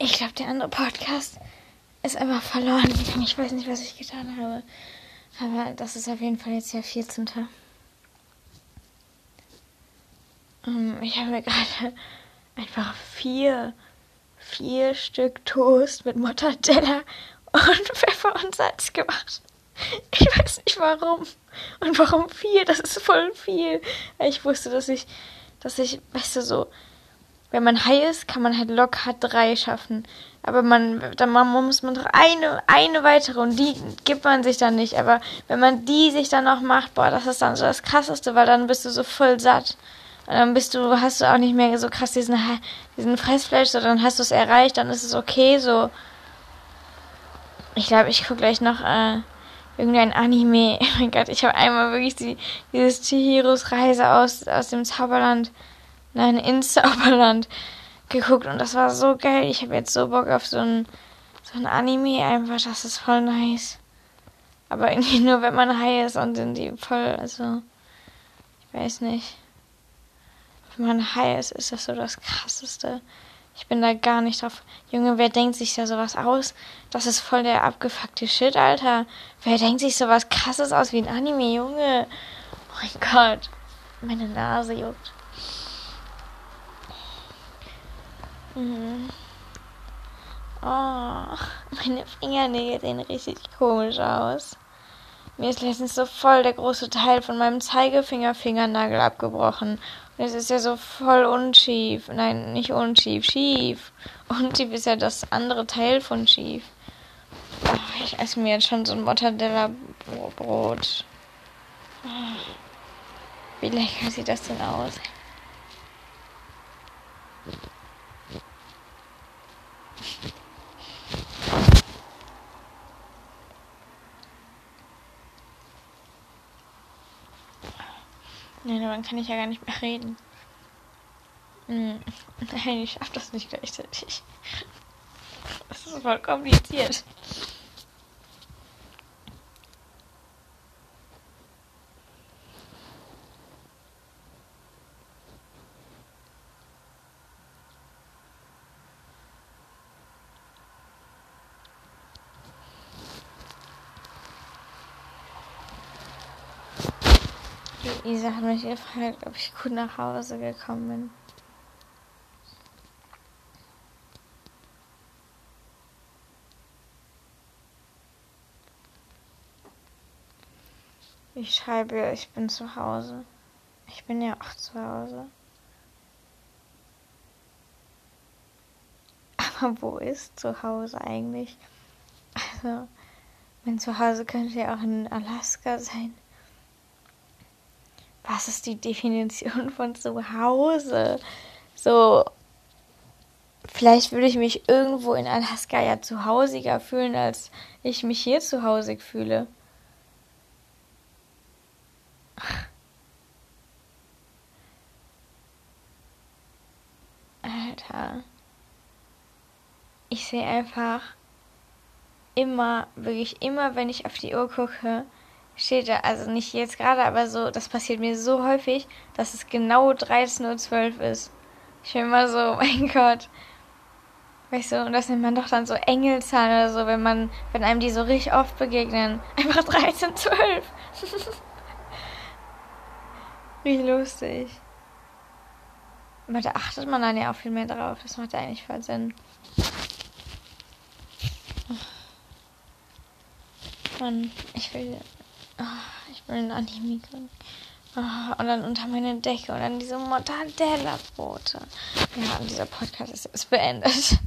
Ich glaube, der andere Podcast ist einfach verloren gegangen. Ich weiß nicht, was ich getan habe. Aber das ist auf jeden Fall jetzt der 14. Um, ich habe mir gerade einfach vier, vier Stück Toast mit Mortadella und Pfeffer und Salz gemacht. Ich weiß nicht warum. Und warum vier? Das ist voll viel. Ich wusste, dass ich, dass ich, weißt du, so, wenn man high ist, kann man halt locker drei schaffen. Aber man, dann muss man doch eine, eine weitere und die gibt man sich dann nicht. Aber wenn man die sich dann noch macht, boah, das ist dann so das krasseste, weil dann bist du so voll satt. Und dann bist du, hast du auch nicht mehr so krass diesen, diesen Fressfleisch, sondern hast du es erreicht, dann ist es okay, so. Ich glaube, ich gucke gleich noch, äh, irgendein Anime. Oh mein Gott, ich habe einmal wirklich die, dieses Chihiros Reise aus, aus dem Zauberland, nein, ins Zauberland geguckt und das war so geil. Ich habe jetzt so Bock auf so ein, so ein Anime einfach, das ist voll nice. Aber irgendwie nur, wenn man high ist und in die voll, also, ich weiß nicht. Wenn man high ist, ist das so das krasseste. Ich bin da gar nicht drauf. Junge, wer denkt sich da sowas aus? Das ist voll der abgefuckte Shit, Alter. Wer denkt sich sowas krasses aus wie ein Anime, Junge? Oh mein Gott. Meine Nase juckt. Mhm. Oh, meine Fingernägel sehen richtig komisch aus. Mir ist letztens so voll der große Teil von meinem Zeigefinger-Fingernagel abgebrochen. Es ist ja so voll unschief. Nein, nicht unschief, schief. Unschief ist ja das andere Teil von schief. Oh, ich esse mir jetzt schon so ein Mortadella-Brot. Wie lecker sieht das denn aus? Nein, dann kann ich ja gar nicht mehr reden. Hm. Nein, ich schaff das nicht gleichzeitig. Das ist voll kompliziert. Isa hat mich gefragt, ob ich gut nach Hause gekommen bin. Ich schreibe, ich bin zu Hause. Ich bin ja auch zu Hause. Aber wo ist zu Hause eigentlich? Also, mein Zuhause könnte ja auch in Alaska sein was ist die Definition von zu Hause? So, vielleicht würde ich mich irgendwo in Alaska ja zu Hausiger fühlen, als ich mich hier zu Hause fühle. Alter. Ich sehe einfach immer, wirklich immer, wenn ich auf die Uhr gucke, steht da, also nicht jetzt gerade, aber so, das passiert mir so häufig, dass es genau 13.12 Uhr ist. Ich bin immer so, mein Gott. Weißt du, und das nennt man doch dann so Engelzahlen oder so, wenn man, wenn einem die so richtig oft begegnen. Einfach 13, 12. Wie lustig. Aber da achtet man dann ja auch viel mehr drauf. Das macht ja eigentlich voll Sinn. Mann, ich will Oh, ich will ein Anime gucken. Oh, und dann unter meine Decke und dann diese Mortadella-Brote. Ja, und dieser Podcast ist, ist beendet.